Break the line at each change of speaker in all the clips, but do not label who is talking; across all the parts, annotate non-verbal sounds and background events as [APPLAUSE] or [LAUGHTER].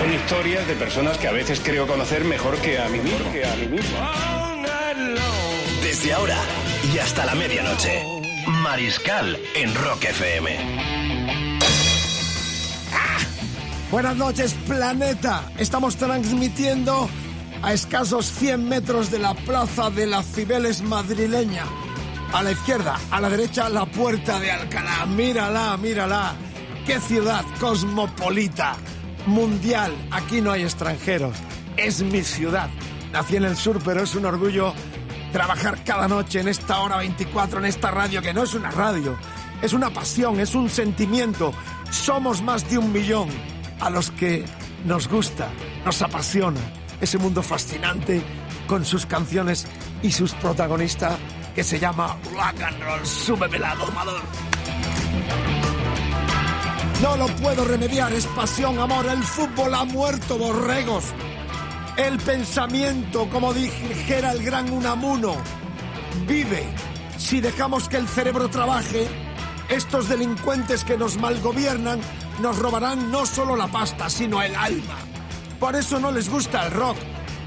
Son historias de personas que a veces creo conocer mejor que a mí mismo.
Que a mí mismo.
Desde ahora y hasta la medianoche. Mariscal en Rock FM.
Buenas noches, planeta. Estamos transmitiendo a escasos 100 metros de la plaza de las Cibeles madrileña. A la izquierda, a la derecha, la puerta de Alcalá. Mírala, mírala. Qué ciudad cosmopolita, mundial. Aquí no hay extranjeros. Es mi ciudad. Nací en el sur, pero es un orgullo trabajar cada noche en esta hora 24, en esta radio, que no es una radio. Es una pasión, es un sentimiento. Somos más de un millón a los que nos gusta, nos apasiona ese mundo fascinante con sus canciones y sus protagonistas que se llama rock and roll. Súbeme la domador. No lo puedo remediar, es pasión, amor. El fútbol ha muerto, borregos. El pensamiento, como dijera el gran Unamuno, vive. Si dejamos que el cerebro trabaje, estos delincuentes que nos malgobiernan nos robarán no solo la pasta, sino el alma. Por eso no les gusta el rock,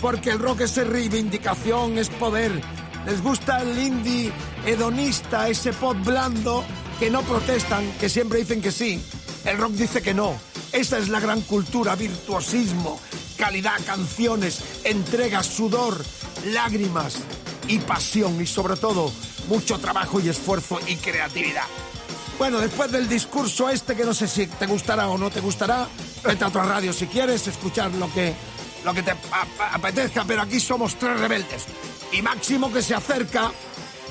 porque el rock es reivindicación, es poder. Les gusta el indie hedonista, ese pop blando que no protestan, que siempre dicen que sí. El rock dice que no. Esta es la gran cultura, virtuosismo, calidad, canciones, entrega, sudor, lágrimas y pasión y sobre todo mucho trabajo y esfuerzo y creatividad. Bueno, después del discurso este que no sé si te gustará o no te gustará, vete a otra radio si quieres escuchar lo que, lo que te apetezca, pero aquí somos tres rebeldes. Y máximo que se acerca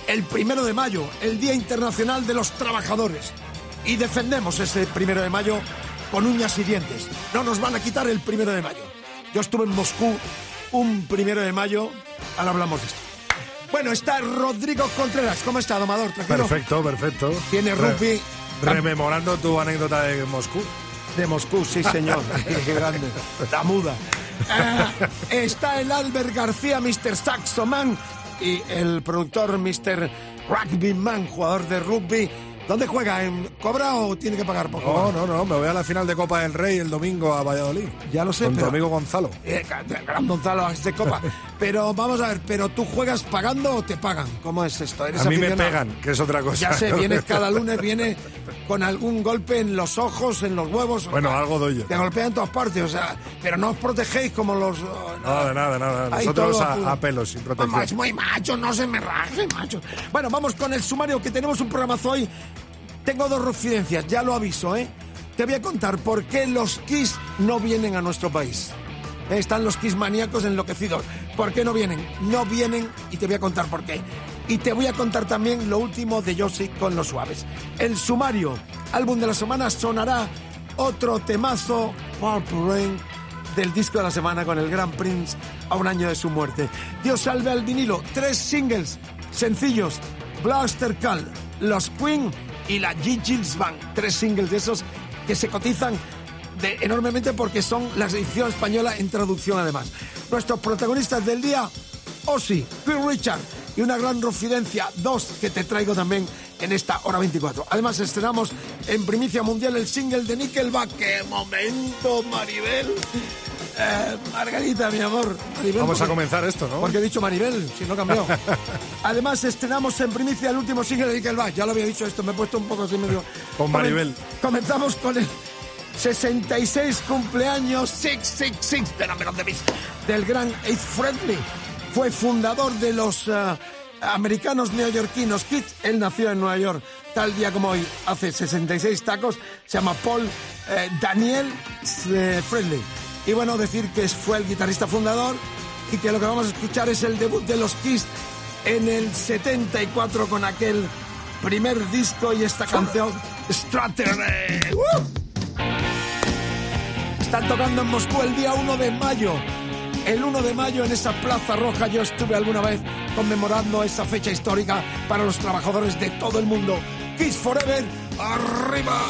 el primero de mayo, el Día Internacional de los Trabajadores. Y defendemos ese primero de mayo con uñas y dientes. No nos van a quitar el primero de mayo. Yo estuve en Moscú un primero de mayo, ahora hablamos de esto. Bueno, está Rodrigo Contreras. ¿Cómo está, domador? ¿Tranquilo?
Perfecto, perfecto.
Tiene
Re-
rugby.
rememorando tu anécdota de Moscú.
De Moscú, sí, señor. [LAUGHS] Qué grande. La muda. Eh, está el Albert García, Mr. Saxoman, y el productor Mr. Rugbyman, jugador de rugby. ¿Dónde juega? ¿En ¿Cobra o tiene que pagar por
No, no, no, me voy a la final de Copa del Rey el domingo a Valladolid.
Ya lo sé,
Con tu
pero-
amigo Gonzalo.
Eh, gran Gonzalo, de copa. [LAUGHS] Pero vamos a ver, ¿pero tú juegas pagando o te pagan? ¿Cómo es esto? ¿Eres
A mí me pegan, que es otra cosa.
Ya sé, vienes cada lunes, viene con algún golpe en los ojos, en los huevos.
Bueno, algo doy yo.
Te golpean en todas partes, o sea, pero no os protegéis como los...
Nada, de nada.
Ahí
Nosotros a, pelos, sin
Mamá, es
protección.
muy macho, no se me raje, macho. Bueno, vamos con el sumario, que tenemos un programazo hoy. Tengo dos residencias, ya lo aviso, ¿eh? Te voy a contar por qué los Kiss no vienen a nuestro país. Están los Kiss maníacos enloquecidos. ¿Por qué no vienen? No vienen y te voy a contar por qué. Y te voy a contar también lo último de Josie con los suaves. El sumario, álbum de la semana, sonará otro temazo, Purple Rain, del disco de la semana con el Gran Prince a un año de su muerte. Dios salve al vinilo, tres singles sencillos, Blaster Call, Los Queen y la G. Gilles Band, tres singles de esos que se cotizan enormemente porque son la edición española en traducción además. Nuestros protagonistas del día, Ozzy, Phil Richard y una gran refidencia, dos que te traigo también en esta hora 24. Además estrenamos en primicia mundial el single de Nickelback. ¡Qué momento, Maribel! Eh, Margarita, mi amor. Maribel,
Vamos a comenzar esto, ¿no?
Porque he dicho Maribel, si no cambió. [LAUGHS] Además, estrenamos en primicia el último single de Nickelback. Ya lo había dicho esto, me he puesto un poco así medio... [LAUGHS]
Con Maribel.
Comen- Comenzamos con el 66 cumpleaños 666 de la menos de Beast, del gran Ace Friendly. Fue fundador de los eh, americanos neoyorquinos Kids. Él nació en Nueva York tal día como hoy, hace 66 tacos. Se llama Paul eh, Daniel eh, Friendly. Y bueno, decir que fue el guitarrista fundador y que lo que vamos a escuchar es el debut de los Kiss en el 74 con aquel primer disco y esta canción Strategy. ¡Uh! Están tocando en Moscú el día 1 de mayo. El 1 de mayo en esa Plaza Roja yo estuve alguna vez conmemorando esa fecha histórica para los trabajadores de todo el mundo. Kiss Forever, arriba.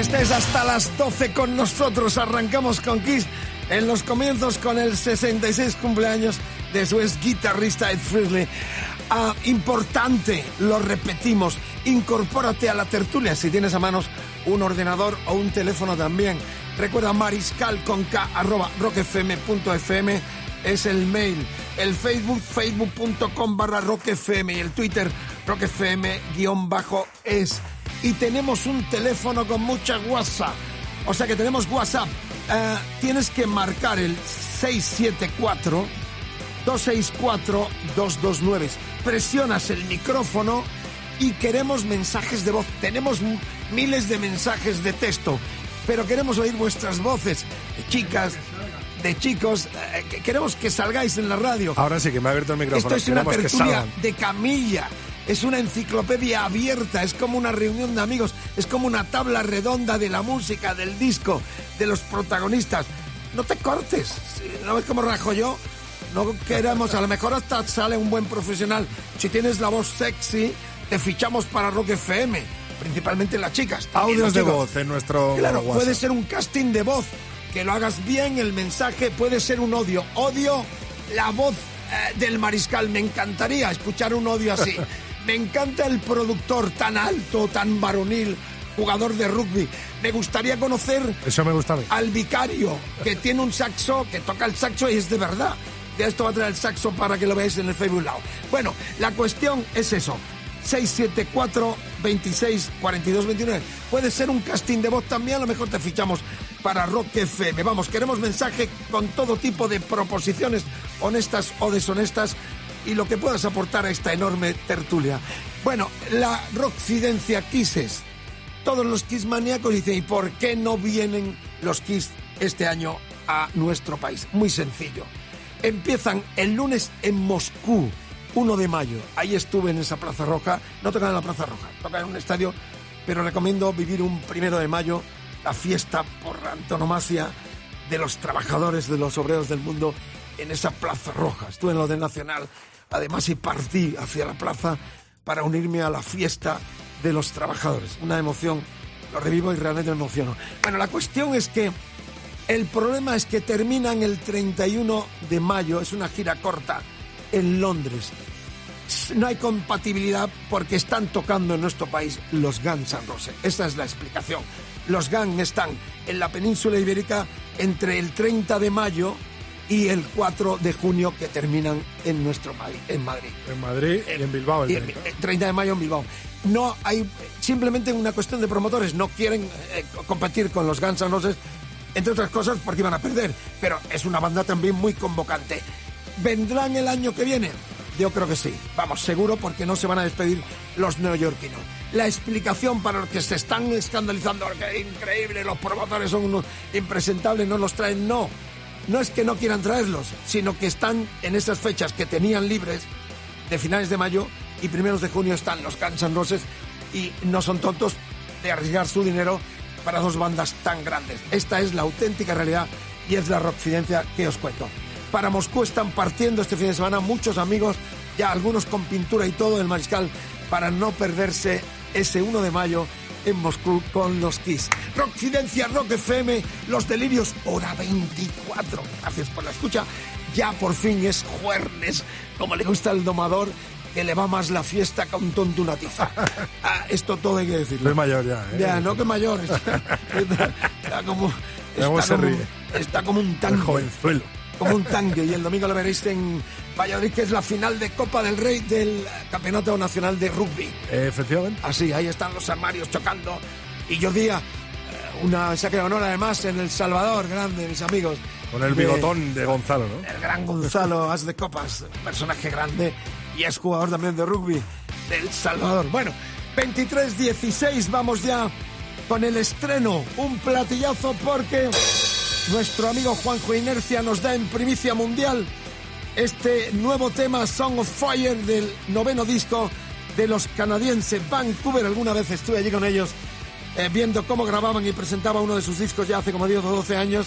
Que estés hasta las 12 con nosotros. Arrancamos con Kiss en los comienzos con el 66 cumpleaños de su ex guitarrista Ed Frehley. Ah, importante, lo repetimos, incorpórate a la tertulia si tienes a manos un ordenador o un teléfono también. Recuerda mariscal con k arroba rockfm.fm es el mail. El Facebook, facebook.com barra rockfm y el Twitter rockfm guion bajo es. Y tenemos un teléfono con mucha WhatsApp. O sea que tenemos WhatsApp. Eh, tienes que marcar el 674 264 229. Presionas el micrófono y queremos mensajes de voz. Tenemos miles de mensajes de texto, pero queremos oír vuestras voces, chicas, de chicos. eh, que- queremos que salgáis en la radio.
Ahora sí que me ha abierto el micrófono.
Esto es una tertulia de camilla. Es una enciclopedia abierta, es como una reunión de amigos, es como una tabla redonda de la música, del disco, de los protagonistas. No te cortes, ¿no ves cómo rajo yo? No queremos, a lo mejor hasta sale un buen profesional. Si tienes la voz sexy, te fichamos para Rock FM, principalmente las chicas.
Audios de voz en nuestro
Claro,
WhatsApp.
puede ser un casting de voz, que lo hagas bien, el mensaje puede ser un odio. Odio la voz eh, del mariscal, me encantaría escuchar un odio así. [LAUGHS] me encanta el productor tan alto, tan varonil, jugador de rugby. Me gustaría conocer
Eso me gusta
al vicario, que tiene un saxo, que toca el saxo y es de verdad. De esto va a traer el saxo para que lo veáis en el Facebook Live. Bueno, la cuestión es eso. 674 26 42 29. Puede ser un casting de voz también, a lo mejor te fichamos para Rock FM. Vamos, queremos mensaje con todo tipo de proposiciones, honestas o deshonestas, y lo que puedas aportar a esta enorme tertulia. Bueno, la Rockcidencia Kisses. Todos los Kiss maníacos dicen, ¿y por qué no vienen los Kiss este año a nuestro país? Muy sencillo. Empiezan el lunes en Moscú, 1 de mayo. Ahí estuve en esa Plaza Roja. No tocan en la Plaza Roja, tocan en un estadio, pero recomiendo vivir un primero de mayo, la fiesta por antonomasia de los trabajadores, de los obreros del mundo, en esa Plaza Roja. Estuve en lo del Nacional, además, y partí hacia la plaza para unirme a la fiesta de los trabajadores. Una emoción, lo revivo y realmente me emociono. Bueno, la cuestión es que el problema es que terminan el 31 de mayo, es una gira corta en Londres. No hay compatibilidad porque están tocando en nuestro país los Guns N' Roses. Esa es la explicación. Los Guns están en la península ibérica entre el 30 de mayo y el 4 de junio que terminan en nuestro país, en Madrid.
En Madrid y en Bilbao. El
Y el
30.
30 de mayo en Bilbao. No hay simplemente una cuestión de promotores, no quieren eh, competir con los Guns N' Roses, entre otras cosas porque iban a perder, pero es una banda también muy convocante. ¿Vendrán el año que viene? Yo creo que sí, vamos, seguro porque no se van a despedir los neoyorquinos. La explicación para los que se están escandalizando, que increíble, los promotores son unos impresentables, no los traen, no. No es que no quieran traerlos, sino que están en esas fechas que tenían libres de finales de mayo y primeros de junio están los Guns Roses y no son tontos de arriesgar su dinero para dos bandas tan grandes. Esta es la auténtica realidad y es la rockcidencia que os cuento. Para Moscú están partiendo este fin de semana muchos amigos, ya algunos con pintura y todo del Mariscal, para no perderse ese 1 de mayo en Moscú con los Kiss. Rockcidencia, Rock FM, Los Delirios, hora 24. Gracias por la escucha. Ya por fin es jueves, como le gusta al domador, que le va más la fiesta que a un tonto una tiza. [LAUGHS] Ah, esto todo hay que decirlo.
Es mayor ya. ¿eh?
Ya, no que mayor. Está, [LAUGHS] está- como. Está como, está como un
El
tanque.
jovenzuelo.
Como un tanque. Y el domingo lo veréis en Valladolid, que es la final de Copa del Rey del Campeonato Nacional de Rugby.
Efectivamente.
Así, ahí están los armarios chocando. Y yo día, eh, una saque de honor además en El Salvador, grande, mis amigos.
Con el
De-
bigotón de Gonzalo, ¿no?
el gran Gonzalo [LAUGHS] As de Copas, personaje grande y es jugador también de rugby del Salvador. Bueno, 23-16, vamos ya con el estreno, un platillazo porque nuestro amigo Juanjo Inercia nos da en primicia mundial este nuevo tema Song of Fire del noveno disco de los canadienses Vancouver. Alguna vez estuve allí con ellos eh, viendo cómo grababan y presentaba uno de sus discos ya hace como 10 o 12 años.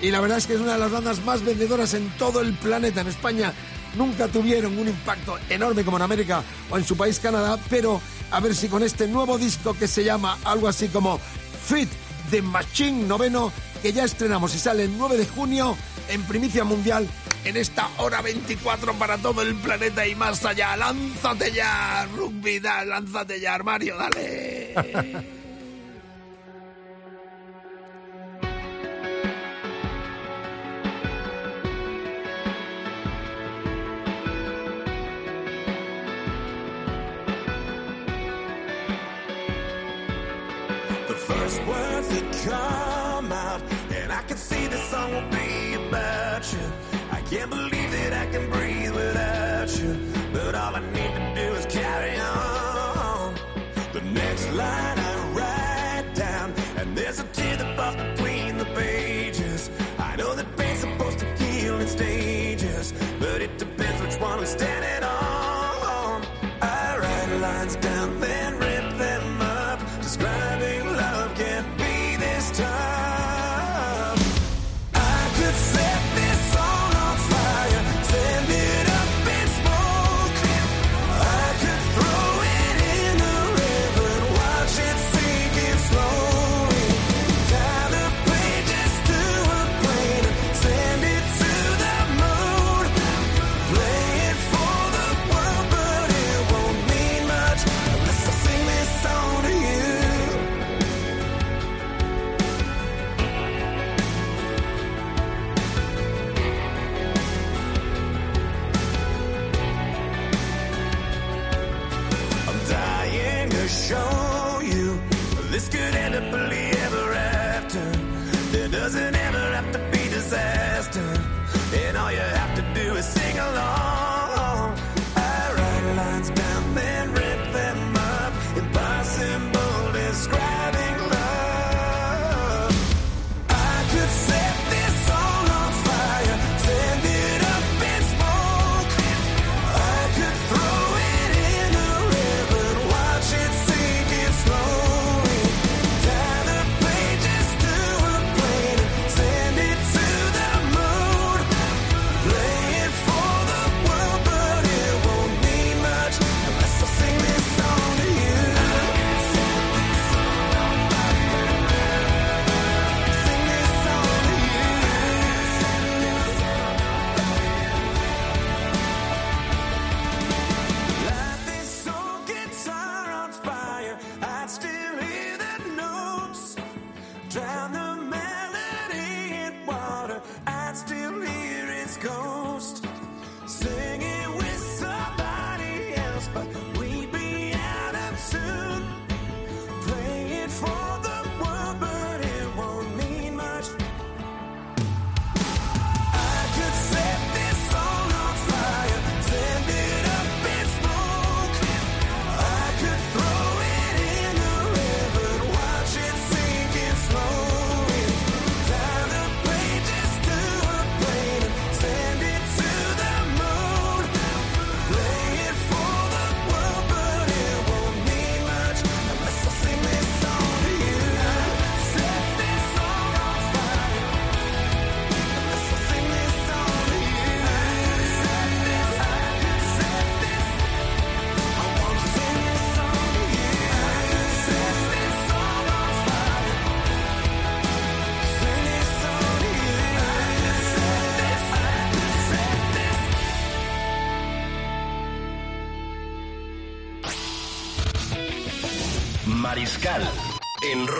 Y la verdad es que es una de las bandas más vendedoras en todo el planeta. En España nunca tuvieron un impacto enorme como en América o en su país Canadá, pero a ver si con este nuevo disco que se llama algo así como Fit the Machine noveno, que ya estrenamos y sale el 9 de junio en primicia mundial en esta hora 24 para todo el planeta y más allá. Lánzate ya, rugby, da, lánzate ya, armario, dale.
the first words that come out, and I can see the song will be about you. Can't believe that I can breathe without you, but all I need to do is carry on. The next line I write down, and there's a tear that falls between the pages. I know that pain's supposed to heal in stages, but it depends which one we're standing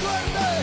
Suerte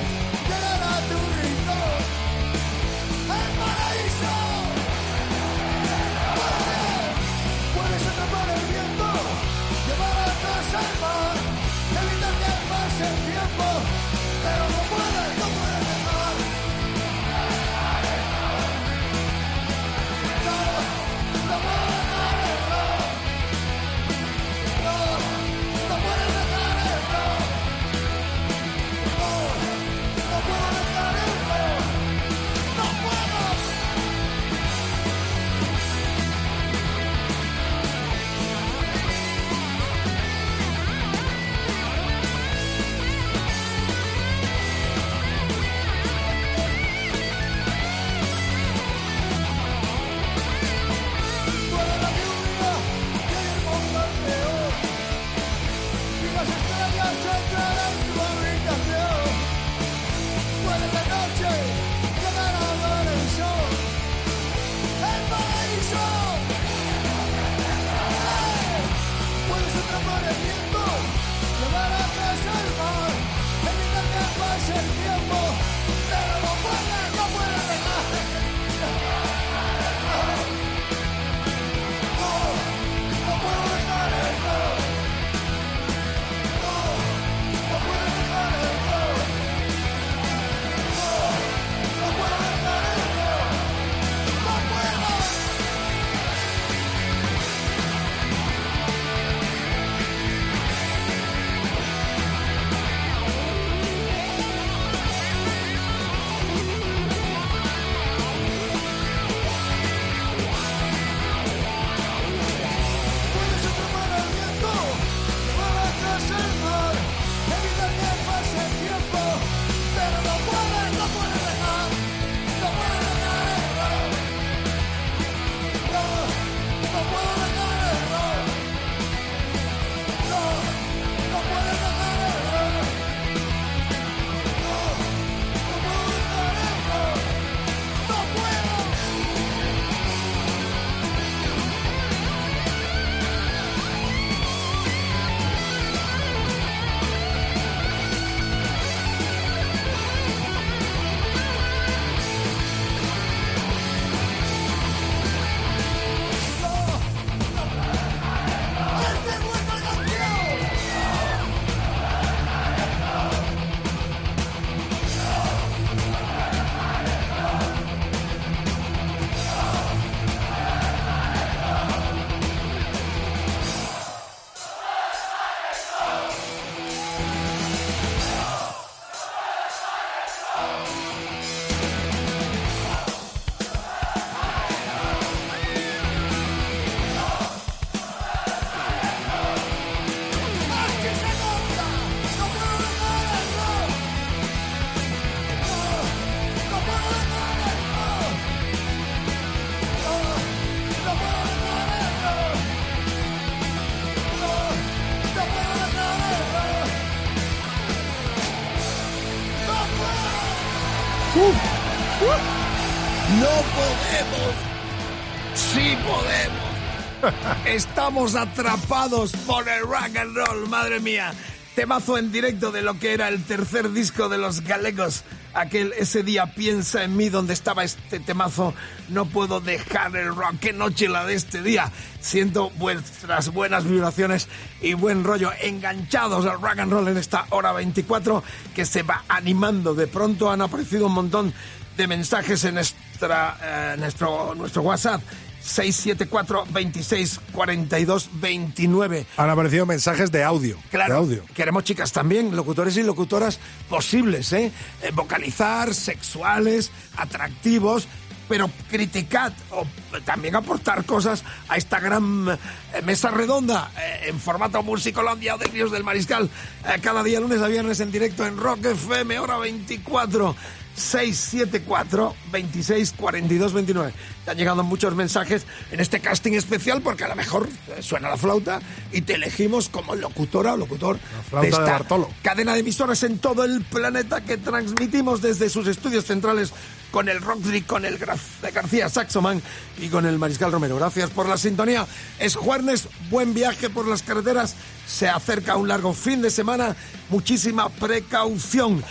Estamos atrapados por el rock and roll, madre mía. Temazo en directo de lo que era el tercer disco de los galegos. Aquel ese día piensa en mí donde estaba este temazo. No puedo dejar el rock. Qué noche la de este día. Siento vuestras buenas vibraciones y buen rollo. Enganchados al rock and roll en esta hora 24 que se va animando. De pronto han aparecido un montón de mensajes en nuestra, eh, nuestro, nuestro WhatsApp. 674 26 42 29.
Han aparecido mensajes de audio.
Claro,
De audio.
queremos chicas también, locutores y locutoras posibles, ¿eh? Eh, Vocalizar, sexuales, atractivos, pero criticad o también aportar cosas a esta gran eh, mesa redonda eh, en formato Musicolandia o Delirios del Mariscal. eh, cada día lunes a viernes en directo en Rock FM, hora 24. 674 26 42 29. Te han llegado muchos mensajes en este casting especial porque a lo mejor suena la flauta y te elegimos como locutora o locutor
de
esta
Bartolo.
cadena de emisoras en todo el planeta que transmitimos desde sus estudios centrales con el Rockdry, con el Gra- García Saxoman y con el Mariscal Romero. Gracias por la sintonía. Es jueves, buen viaje por las carreteras. Se acerca un largo fin de semana. Muchísima precaución.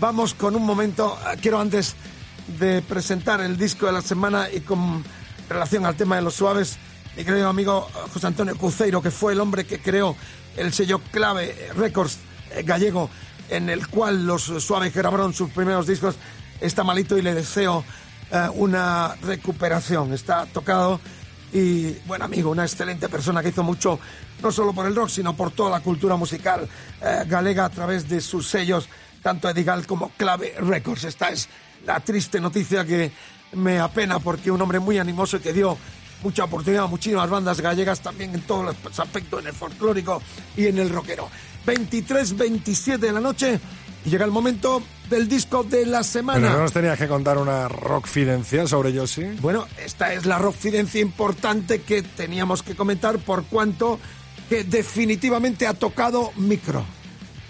Vamos con un momento. eh, Quiero antes de presentar el disco de la semana y con relación al tema de los suaves, mi querido amigo eh, José Antonio Cuceiro, que fue el hombre que creó el sello clave Records eh, gallego, en el cual los suaves grabaron sus primeros discos, está malito y le deseo una recuperación. Está tocado y buen amigo, una excelente persona que hizo mucho, no solo por el rock, sino por toda la cultura musical eh, galega a través de sus sellos, tanto Edigal como Clave Records. Esta es la triste noticia que me apena porque un hombre muy animoso y que dio mucha oportunidad a muchísimas bandas gallegas también en todos los aspectos, en el folclórico y en el rockero. 23, 27 de la noche y llega el momento del disco de la semana.
Pero no nos tenías que contar una rockfidencia sobre Josie.
Bueno, esta es la rockfidencia importante que teníamos que comentar por cuanto que definitivamente ha tocado micro.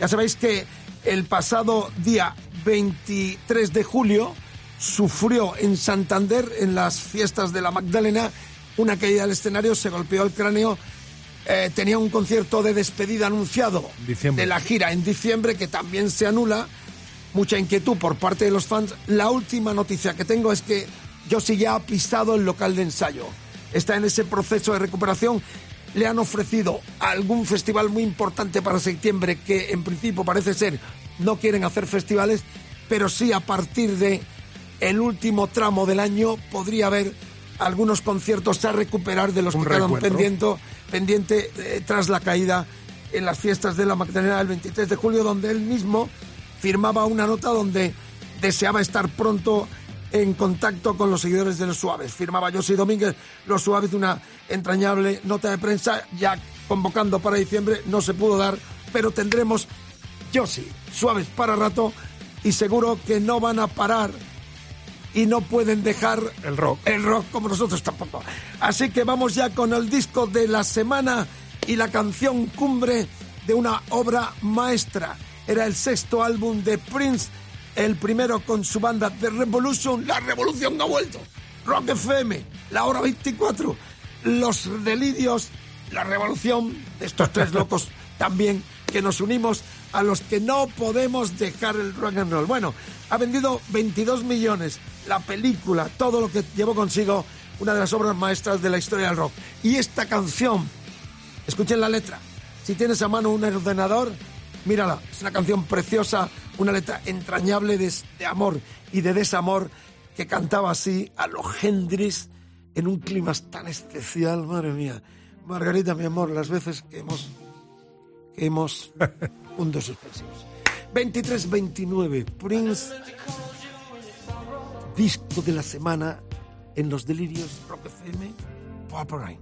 Ya sabéis que el pasado día 23 de julio sufrió en Santander, en las fiestas de la Magdalena, una caída del escenario, se golpeó el cráneo. eh, tenía un concierto de despedida anunciado
Diciembre.
de la gira en diciembre que también se anula mucha inquietud por parte de los fans. La última noticia que tengo es que Josie ya ha pisado el local de ensayo. Está en ese proceso de recuperación. Le han ofrecido algún festival muy importante para septiembre que en principio parece ser no quieren hacer festivales, pero sí a partir de el último tramo del año podría haber algunos conciertos a recuperar de los
Un
que quedan pendiente, pendiente eh, tras la caída en las fiestas de la Magdalena del 23 de julio, donde él mismo firmaba una nota donde deseaba estar pronto en contacto con los seguidores de los Suaves. Firmaba José Domínguez los Suaves una entrañable nota de prensa, ya convocando para diciembre, no se pudo dar, pero tendremos José Suaves para rato y seguro que no van a parar y no pueden dejar
El rock.
el rock como nosotros tampoco. Así que vamos ya con el disco de la semana y la canción cumbre de una obra maestra. Era el sexto álbum de Prince, el primero con su banda The Revolution. La revolución ha vuelto. Rock FM, la hora 24, los delirios, la revolución de estos tres [LAUGHS] locos también que nos unimos a los que no podemos dejar el rock and roll. Bueno, ha vendido 22 millones la película, todo lo que llevó consigo una de las obras maestras de la historia del rock. Y esta canción, escuchen la letra. Si tienes a mano un ordenador, mírala. Es una canción preciosa, una letra entrañable de, de amor y de desamor que cantaba así a los Hendrix en un clima tan especial, madre mía. Margarita, mi amor, las veces que hemos hemos puntos suspensivos. 23-29, Prince, disco de la semana en los delirios Rock FM, Purple Rain.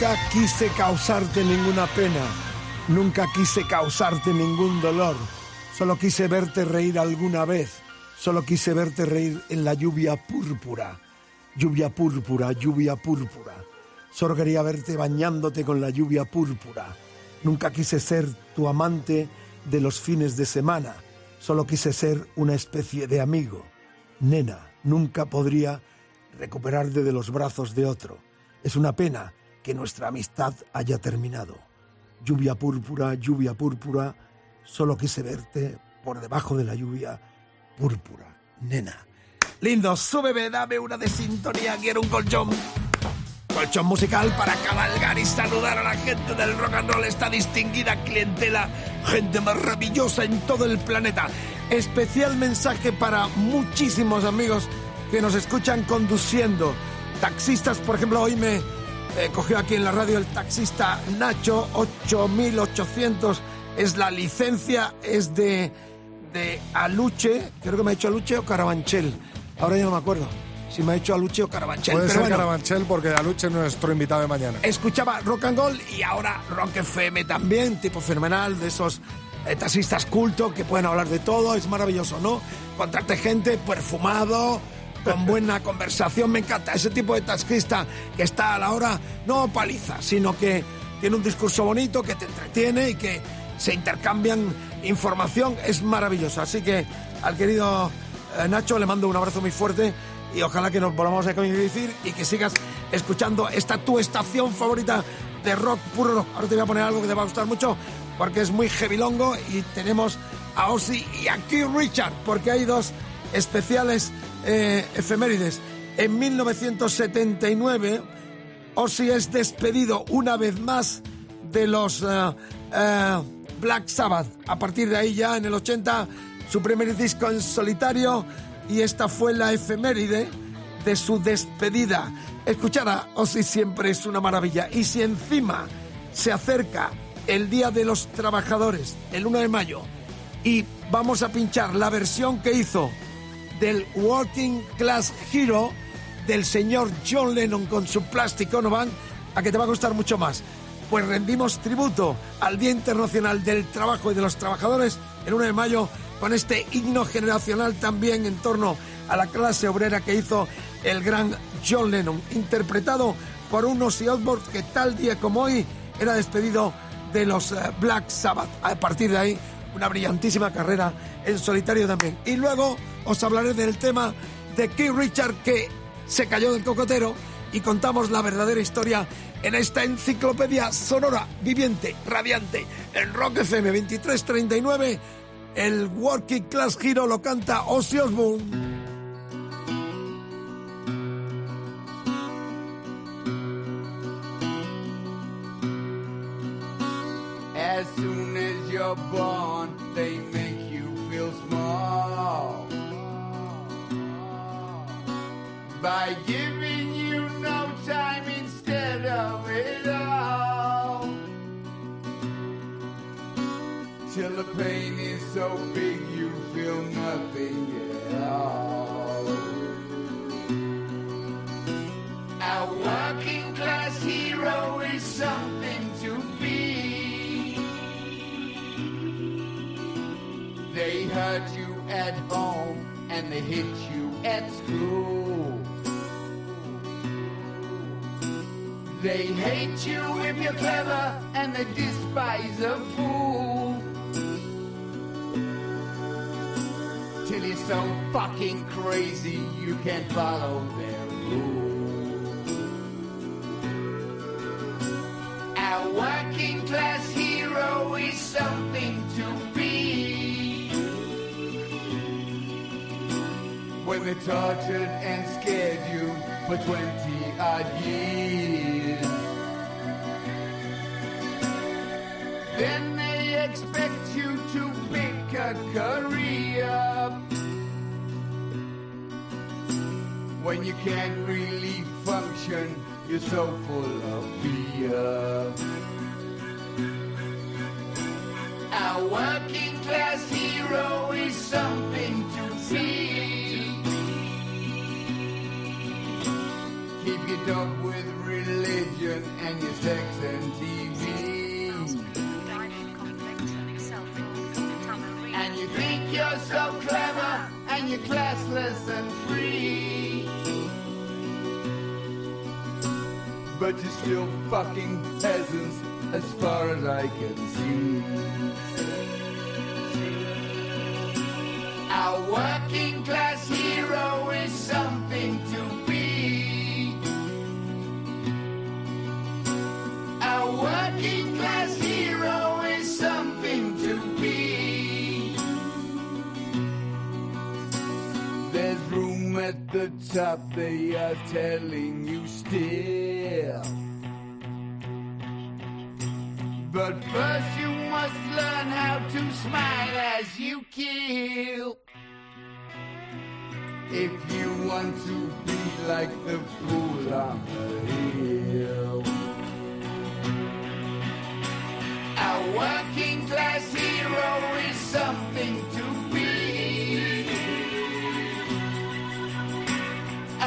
Nunca quise causarte ninguna pena, nunca quise causarte ningún dolor, solo quise verte reír alguna vez, solo quise verte reír en la lluvia púrpura, lluvia púrpura, lluvia púrpura. Solo quería verte bañándote con la lluvia púrpura. Nunca quise ser tu amante de los fines de semana, solo quise ser una especie de amigo. Nena, nunca podría recuperarte de los brazos de otro. Es una pena nuestra amistad haya terminado. Lluvia púrpura, lluvia púrpura, solo quise verte por debajo de la lluvia púrpura. Nena. Lindo, súbeme, dame una de sintonía, quiero un colchón. Colchón musical para cabalgar y saludar a la gente del rock and roll, esta distinguida clientela, gente maravillosa en todo el planeta. Especial mensaje para muchísimos amigos que nos escuchan conduciendo. Taxistas, por ejemplo, hoy me eh, cogió aquí en la radio el taxista Nacho, 8800 es la licencia, es de, de Aluche, creo que me ha hecho Aluche o Carabanchel, ahora ya no me acuerdo si me ha hecho Aluche o Carabanchel.
Puede
pero
ser
bueno,
Carabanchel porque Aluche es nuestro invitado de mañana.
escuchaba rock and roll y ahora rock FM también, tipo fenomenal, de esos eh, taxistas culto que pueden hablar de todo, es maravilloso, ¿no? Contarte gente perfumado, con buena conversación, me encanta ese tipo de taxista que está a la hora, no paliza, sino que tiene un discurso bonito, que te entretiene y que se intercambian información, es maravilloso. Así que al querido eh, Nacho le mando un abrazo muy fuerte y ojalá que nos volvamos a coincidir y que sigas escuchando esta tu estación favorita de rock puro. Ahora te voy a poner algo que te va a gustar mucho porque es muy heavilongo y tenemos a Ozzy y a Keith Richard porque hay dos especiales eh, efemérides. En 1979 Ozzy es despedido una vez más de los eh, Black Sabbath. A partir de ahí ya en el 80 su primer disco en solitario y esta fue la efeméride de su despedida. Escuchar a siempre es una maravilla y si encima se acerca el Día de los Trabajadores, el 1 de mayo, y vamos a pinchar la versión que hizo del Working Class Hero del señor John Lennon con su Plastic Ono Band, a que te va a gustar mucho más. Pues rendimos tributo al Día Internacional del Trabajo y de los Trabajadores el 1 de mayo con este himno generacional también en torno a la clase obrera que hizo el gran John Lennon, interpretado por un Ozzy Osbourne que tal día como hoy era despedido de los eh, Black Sabbath. A partir de ahí, una brillantísima carrera en solitario también. Y luego os hablaré del tema de Keith Richard que se cayó del cocotero y contamos la verdadera historia en esta enciclopedia sonora, viviente, radiante, en Rock FM 2339. El Working Class Hero lo canta Ozzy Osbourne.
So big you feel nothing at all. Our working class hero is something to be. They hurt you at home and they hit you at school. They hate you if you're clever and they despise a fool. So fucking crazy you can't follow their rules. Our working class hero is something to be. When they tortured and scared you for 20 odd years. Then they expect you to pick a career. when you can't really function, you're so full of fear. A working class hero is something to be. Keep your dog with religion and your sex and TV. And you think you're so clever and you're classless and but you're still fucking peasants as far as I can see. Our working class at the top, they are telling you still. But first, you must learn how to smile as you kill. If you want to be like the fool on the hill, a working class hero is something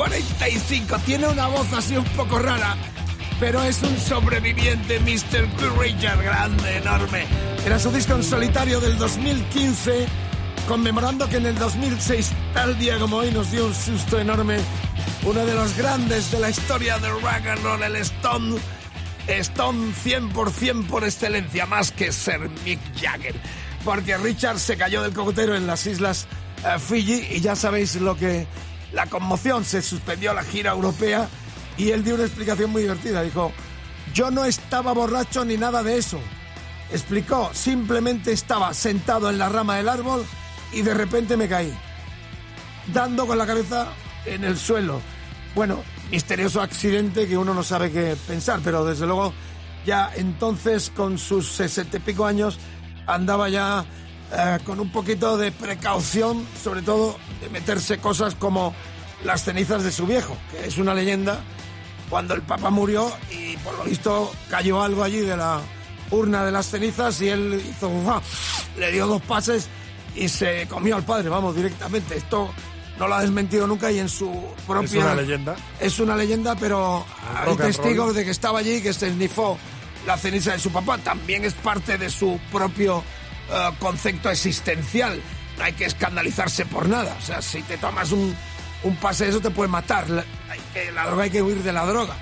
45. Tiene una voz así un poco rara, pero es un sobreviviente, Mr. Richard, grande, enorme. Era su disco en solitario del 2015, conmemorando que en el 2006, tal día como hoy, nos dio un susto enorme. Uno de los grandes de la historia del rock and roll, el Stone. Stone 100% por excelencia, más que ser Mick Jagger. Porque Richard se cayó del cogotero en las islas eh, Fiji y ya sabéis lo que la conmoción, se suspendió la gira europea y él dio una explicación muy divertida. Dijo, yo no estaba borracho ni nada de eso. Explicó, simplemente estaba sentado en la rama del árbol y de repente me caí, dando con la cabeza en el suelo. Bueno, misterioso accidente que uno no sabe qué pensar, pero desde luego ya entonces con sus sesenta y pico años andaba ya eh, con un poquito de precaución, sobre todo de meterse cosas como las cenizas de su viejo, que es una leyenda cuando el Papa murió y por lo visto cayó algo allí de la urna de las cenizas y él hizo, le dio dos pases y se comió al padre, vamos, directamente. Esto no lo ha desmentido nunca y en su propia...
Es una leyenda.
Es una leyenda, pero hay testigos de que estaba allí y que se esnifó la ceniza de su papá. También es parte de su propio eh, concepto existencial. No hay que escandalizarse por nada. O sea, si te tomas un, un pase de eso te puede matar. La, la droga hay que huir de la droga.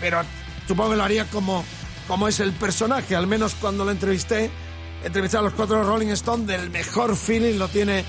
Pero supongo que lo haría como, como es el personaje. Al menos cuando lo entrevisté, entrevisté a los cuatro Rolling Stones, del mejor feeling lo tiene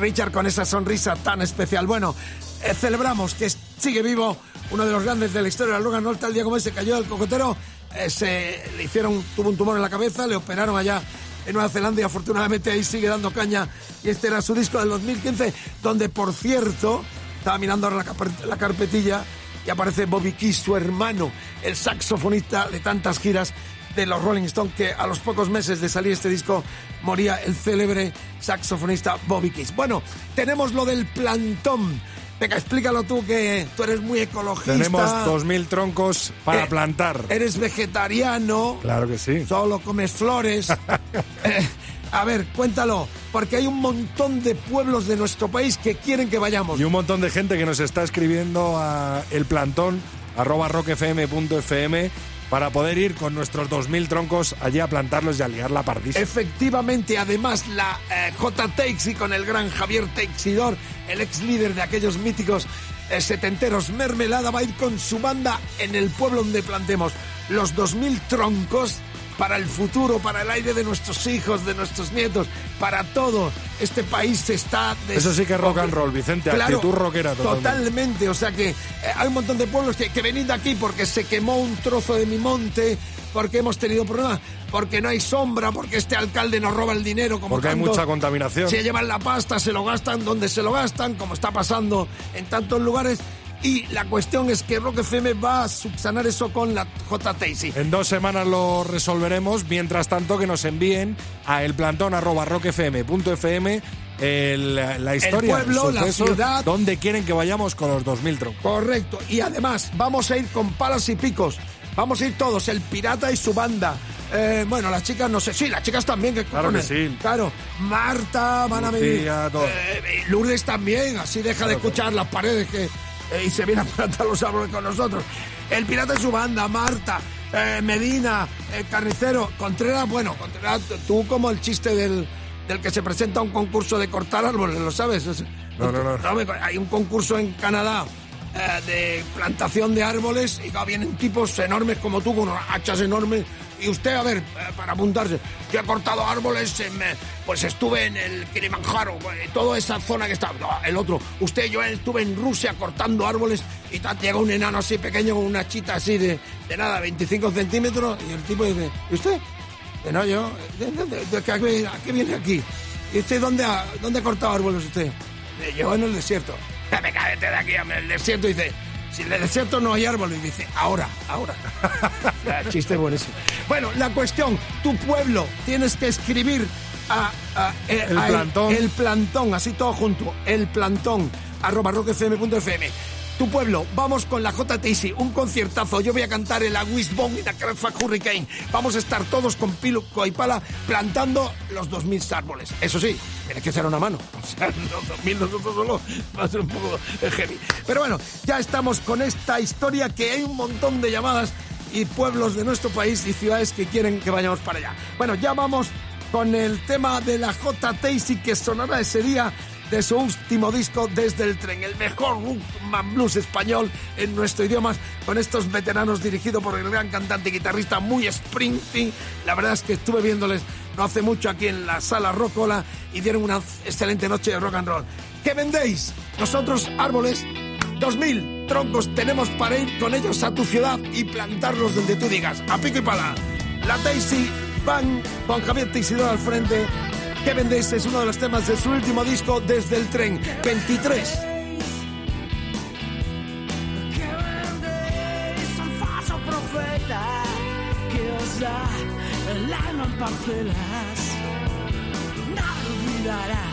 Richard con esa sonrisa tan especial. Bueno, eh, celebramos que sigue vivo uno de los grandes de la historia del rock and roll. Tal día como ese cayó del cocotero, eh, se le hicieron, tuvo un tumor en la cabeza, le operaron allá en Nueva Zelanda y afortunadamente ahí sigue dando caña. Y este era su disco del 2015, donde por cierto, estaba mirando ahora la, carpe- la carpetilla y aparece Bobby Keys, su hermano, el saxofonista de tantas giras de los Rolling Stones, que a los pocos meses de salir este disco moría el célebre saxofonista Bobby Keys. Bueno, tenemos lo del plantón. Venga, explícalo tú que tú eres muy ecologista.
Tenemos 2.000 troncos para
Eh,
plantar.
Eres vegetariano.
Claro que sí.
Solo comes flores. [LAUGHS] Eh, a ver, cuéntalo, porque hay un montón de pueblos de nuestro país que quieren que vayamos.
Y un montón de gente que nos está escribiendo a el plantón arroba rockfm.fm para poder ir con nuestros 2.000 troncos allí a plantarlos y a liar la pardisa.
Efectivamente, además la eh, J. Teixi con el gran Javier Teixidor, el ex líder de aquellos míticos eh, setenteros, Mermelada va a ir con su banda en el pueblo donde plantemos los 2.000 troncos para el futuro, para el aire de nuestros hijos, de nuestros nietos, para todo. Este país se está... des-
Eso sí que es rock and roll, Vicente, actitud rockera totalmente.
Totalmente, o sea que eh, hay un montón de pueblos que, que venid de aquí porque se quemó un trozo de mi monte, porque hemos tenido problemas, porque no hay sombra, porque este alcalde nos roba el dinero. Como
Porque hay mucha contaminación.
Se llevan la pasta, se lo gastan donde se lo gastan, como está pasando en tantos lugares. Y la cuestión es que Rock FM va a subsanar eso con la J. Tacy.
En dos semanas lo resolveremos. Mientras tanto, que nos envíen a elplantón.rockfm.fm el, la historia,
pueblo, la ciudad.
donde quieren que vayamos con los 2.000 troncos.
Correcto. Y además, vamos a ir con palas y picos. Vamos a ir todos, el pirata y su banda. Eh, bueno, las chicas no sé. Sí, las chicas también. ¿qué
Claro que sí.
Claro. Marta, van a venir. Eh, Lourdes también. Así deja de escuchar las paredes que, eh, y se viene a plantar los árboles con nosotros. El pirata y su banda, Marta, eh, Medina, eh, Carnicero, Contreras. Bueno, Contreras, tú como el chiste del, del que se presenta a un concurso de cortar árboles, ¿lo sabes? Es-
No, no, no.
hay un concurso en Canadá eh, de plantación de árboles y vienen tipos enormes como tú con unas hachas enormes y usted, a ver, eh, para apuntarse, yo he cortado árboles, eh, pues estuve en el Kilimanjaro, eh, toda esa zona que está, No, el otro, usted, yo estuve en Rusia cortando árboles y tal, llega un enano así pequeño con una chita así de, nada, 25 centímetros y el tipo dice, ¿y usted? Que no, yo, ¿de, qué- viene aquí? ¿Y usted dónde ha, dónde ha cortado árboles usted? Yo en el desierto. [LAUGHS] Cállate de aquí, hombre, el desierto. Dice, si en el desierto no hay árboles. Dice, ahora, ahora. [LAUGHS] Ah, Chiste buenísimo. Bueno, la cuestión, tu pueblo, tienes que escribir a, a-
El plantón.
el plantón, así todo junto, el plantón, arroba rockfm.fm. Tu pueblo, vamos con la JTC, un conciertazo. Yo voy a cantar el A Wishbone y la Craftback Hurricane. Vamos a estar todos con pilo y pala plantando los 2.000 árboles. Eso sí, tienes que echar una mano. [LAUGHS] O sea, los 2.000 nosotros solo va a ser un poco heavy. Pero bueno, ya estamos con esta historia que hay un montón de llamadas y pueblos de nuestro país y ciudades que quieren que vayamos para allá. Bueno, ya vamos con el tema de la J. Que sonará ese día de su último disco Desde el Tren, el mejor and blues español en nuestro idioma, con estos veteranos dirigido por el gran cantante y guitarrista muy Springsteen. La verdad es que estuve viéndoles no hace mucho aquí en la sala Rockola y dieron una excelente noche de rock and roll. ¿Qué vendéis? Nosotros, árboles, 2000 troncos tenemos para ir con ellos a tu ciudad y plantarlos donde tú digas, a pico y pala. La Daisy Van con Javier Teixidor al frente. ¿Qué vendéis? Es uno de los temas de su último disco Desde el Tren, 23.
Es un falso profeta que os da el alma en parcelas. Nadie olvidará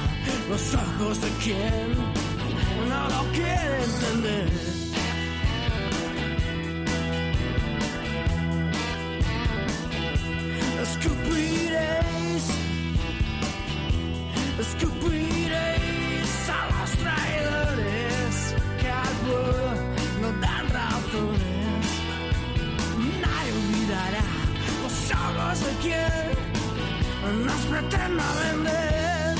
los ojos de quien no lo quiere entender. Escupiréis, escupiréis a los traidores que al pueblo no dan razones. Nadie olvidará los ojos de quien nos pretenda vender.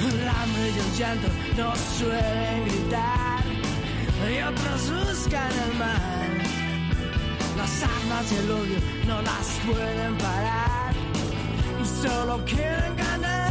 El hambre y llanto no suelen gritar y otros buscan el mal. Las armas y odio no las pueden parar y solo quieren ganar.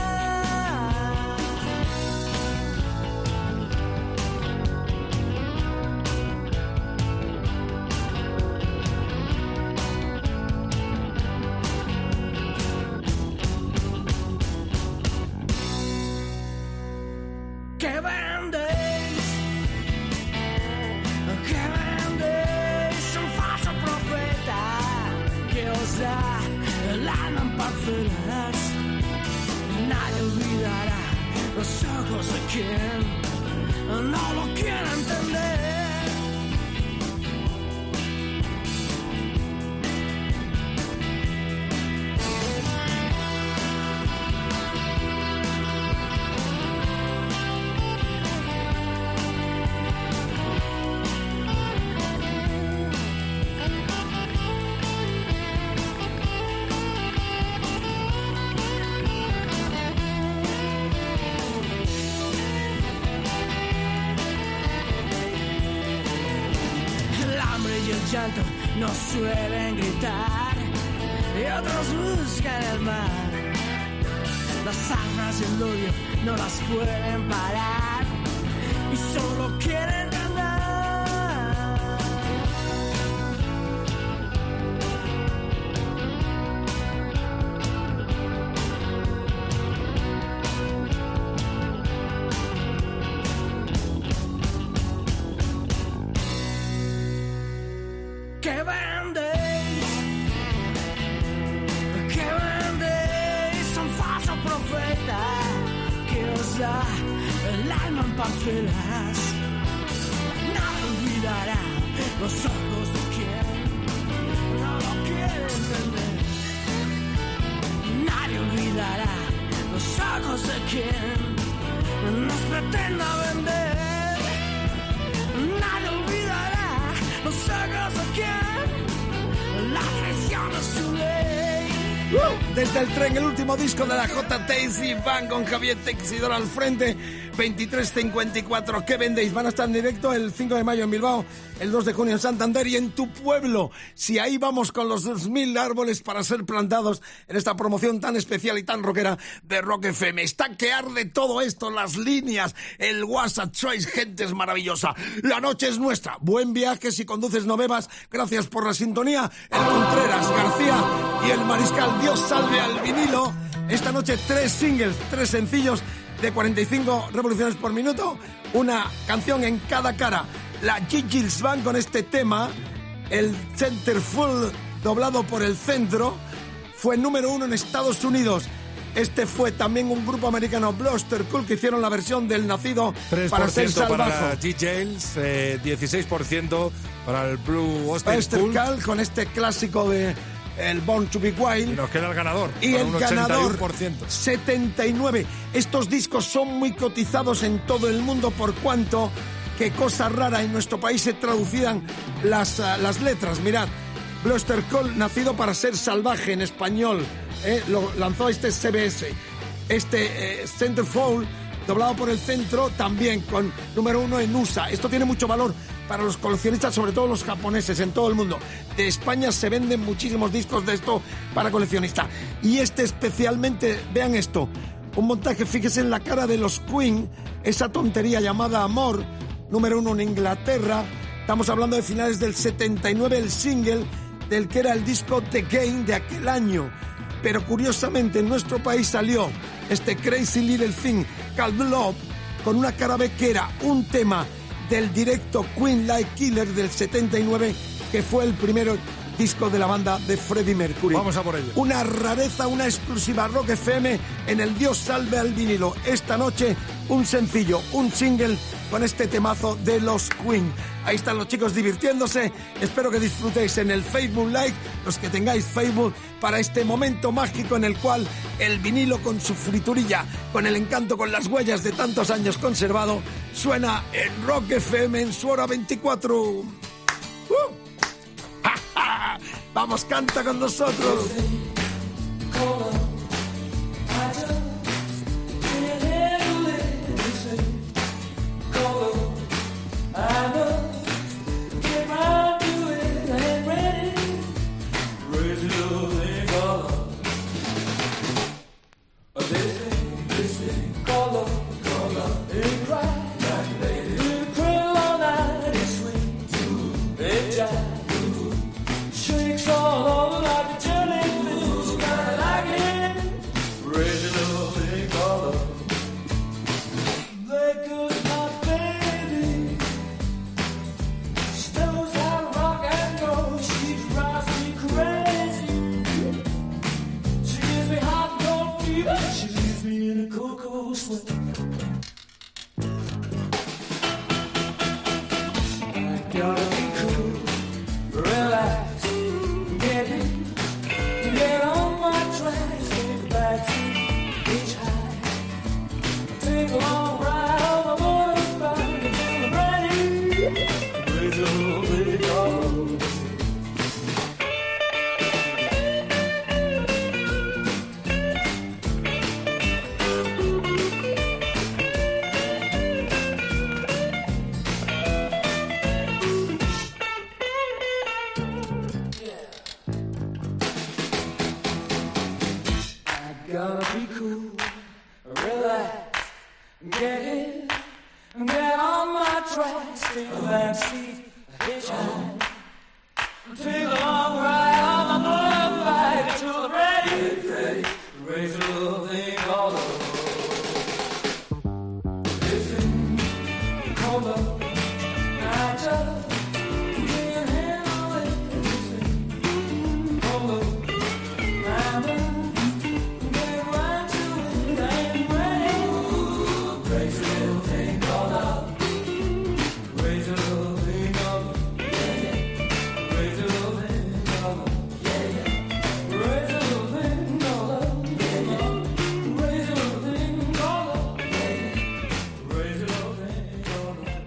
Quien nos pretenda vender. Nadie olvidará los ojos de quien la traición es su ley.
Desde el tren, el último disco de la J. Tacy Van con Javier Texidor al frente, 2354. ¿Qué vendéis? Van a estar en directo el 5 de mayo en Bilbao, el 2 de junio en Santander y en tu pueblo. Si ahí vamos con los 2.000 árboles para ser plantados en esta promoción tan especial y tan rockera de Rock FM. Está que arde todo esto, las líneas, el WhatsApp, sois gente es maravillosa. La noche es nuestra. Buen viaje si conduces no bebas. Gracias por la sintonía. El Contreras, García y el Mariscal. Dios salve al vinilo. Esta noche tres singles, tres sencillos de 45 revoluciones por minuto. Una canción en cada cara. La Gigils van con este tema. El Centerfold doblado por el centro. Fue número uno en Estados Unidos. Este fue también un grupo americano, Bluster Cool, que hicieron la versión del nacido
3%
para ser
para
salvaje.
la G-Jails, eh, 16% para el Blue Cult.
Cult con este clásico de el Born to be Wild.
Y nos queda el ganador.
Y el ganador,
81%.
79. Estos discos son muy cotizados en todo el mundo por cuanto qué cosa rara en nuestro país se traducían las, ah, las letras. Mirad, Bluster Call, nacido para ser salvaje en español, eh, lo lanzó este CBS. Este eh, Centerfold, doblado por el centro, también con número uno en USA. Esto tiene mucho valor para los coleccionistas, sobre todo los japoneses en todo el mundo. De España se venden muchísimos discos de esto para coleccionistas. Y este especialmente, vean esto, un montaje, fíjese en la cara de los Queen, esa tontería llamada Amor, número uno en Inglaterra. Estamos hablando de finales del 79, el single del que era el disco The Game de aquel año. Pero curiosamente en nuestro país salió este Crazy Little Thing, Called Love, con una cara B que era un tema del directo Queen Like Killer del 79, que fue el primero disco de la banda de Freddie Mercury.
Vamos a por ello.
Una rareza, una exclusiva Rock FM en el Dios salve al vinilo. Esta noche un sencillo, un single con este temazo de los Queen. Ahí están los chicos divirtiéndose. Espero que disfrutéis en el Facebook Live, los que tengáis Facebook, para este momento mágico en el cual el vinilo con su friturilla, con el encanto, con las huellas de tantos años conservado, suena en Rock FM en su hora 24. ¡Uh! [LAUGHS] ¡Ja, ja! Vamos, canta con nosotros.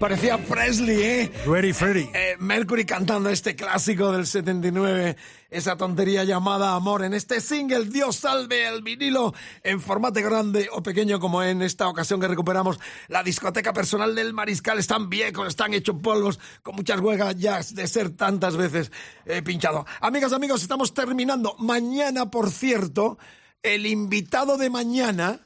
Parecía Presley, ¿eh?
Ready Freddy.
Eh, Mercury cantando este clásico del 79, esa tontería llamada Amor, en este single Dios salve el vinilo, en formato grande o pequeño como en esta ocasión que recuperamos la discoteca personal del Mariscal. Están viejos, están hechos polvos, con muchas huelgas ya de ser tantas veces eh, pinchado. Amigas, amigos, estamos terminando. Mañana, por cierto, el invitado de mañana...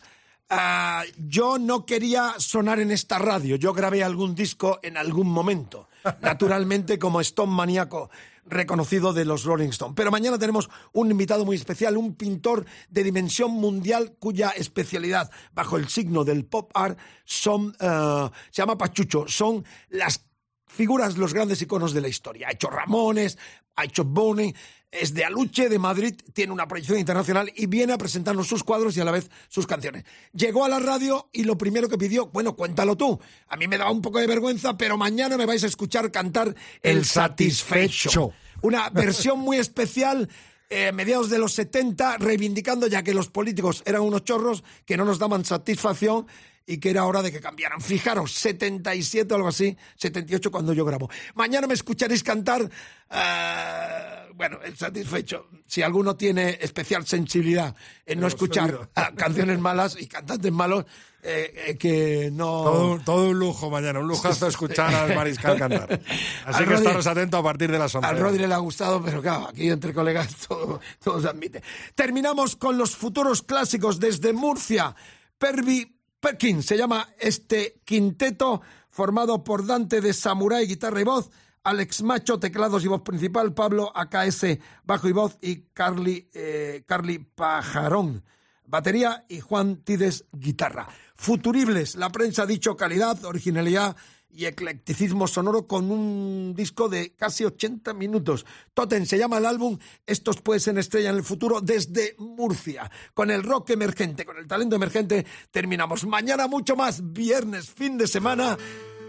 Ah, yo no quería sonar en esta radio. Yo grabé algún disco en algún momento. [LAUGHS] Naturalmente, como Stone maníaco reconocido de los Rolling Stones. Pero mañana tenemos un invitado muy especial, un pintor de dimensión mundial cuya especialidad, bajo el signo del pop art, son, eh, se llama Pachucho, son las figuras, los grandes iconos de la historia. Ha hecho Ramones, ha hecho Bonnie, es de Aluche, de Madrid, tiene una proyección internacional y viene a presentarnos sus cuadros y a la vez sus canciones. Llegó a la radio y lo primero que pidió, bueno, cuéntalo tú. A mí me daba un poco de vergüenza, pero mañana me vais a escuchar cantar El, Satisfecho. Una versión muy especial. Eh, mediados de los 70, reivindicando ya que los políticos eran unos chorros que no nos daban satisfacción y que era hora de que cambiaran. Fijaros, 77 o algo así, 78 cuando yo grabo. Mañana me escucharéis cantar, eh, bueno, el satisfecho. Si alguno tiene especial sensibilidad en no escuchar canciones malas y cantantes malos, eh, eh, que no...
Todo, todo un lujo mañana, un lujazo escuchar al Mariscal cantar. [LAUGHS] Así que
Rodri-
estaros atentos a partir de las 11.
Al Rodri le ha gustado, pero claro, aquí entre colegas [LAUGHS] todo, todo se admite. Terminamos con los futuros clásicos desde Murcia. Pervi Perkin se llama este quinteto formado por Dante de Samurai, guitarra y voz, Alex Macho, teclados y voz principal, Pablo AKS, bajo y voz y Carly, eh, Carly Pajarón, batería y Juan Tides, guitarra. Futuribles, la prensa ha dicho calidad, originalidad y eclecticismo sonoro con un disco de casi 80 minutos. Totem se llama el álbum, estos pueden ser estrella en el futuro desde Murcia. Con el rock emergente, con el talento emergente, terminamos. Mañana mucho más, viernes, fin de semana.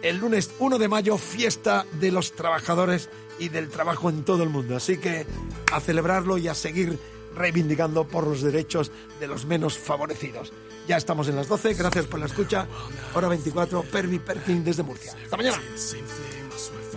El lunes 1 de mayo, fiesta de los trabajadores y del trabajo en todo el mundo. Así que a celebrarlo y a seguir reivindicando por los derechos de los menos favorecidos. Ya estamos en las 12, gracias por la escucha. Hora 24, Permi Perkin desde Murcia. Hasta mañana.
Same thing, my sweat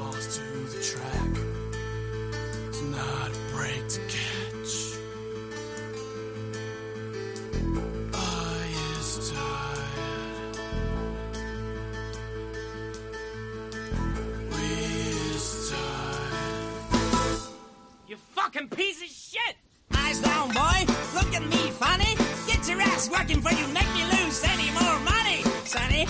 Get your ass working for you make me lose any more money. Sonny,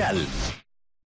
a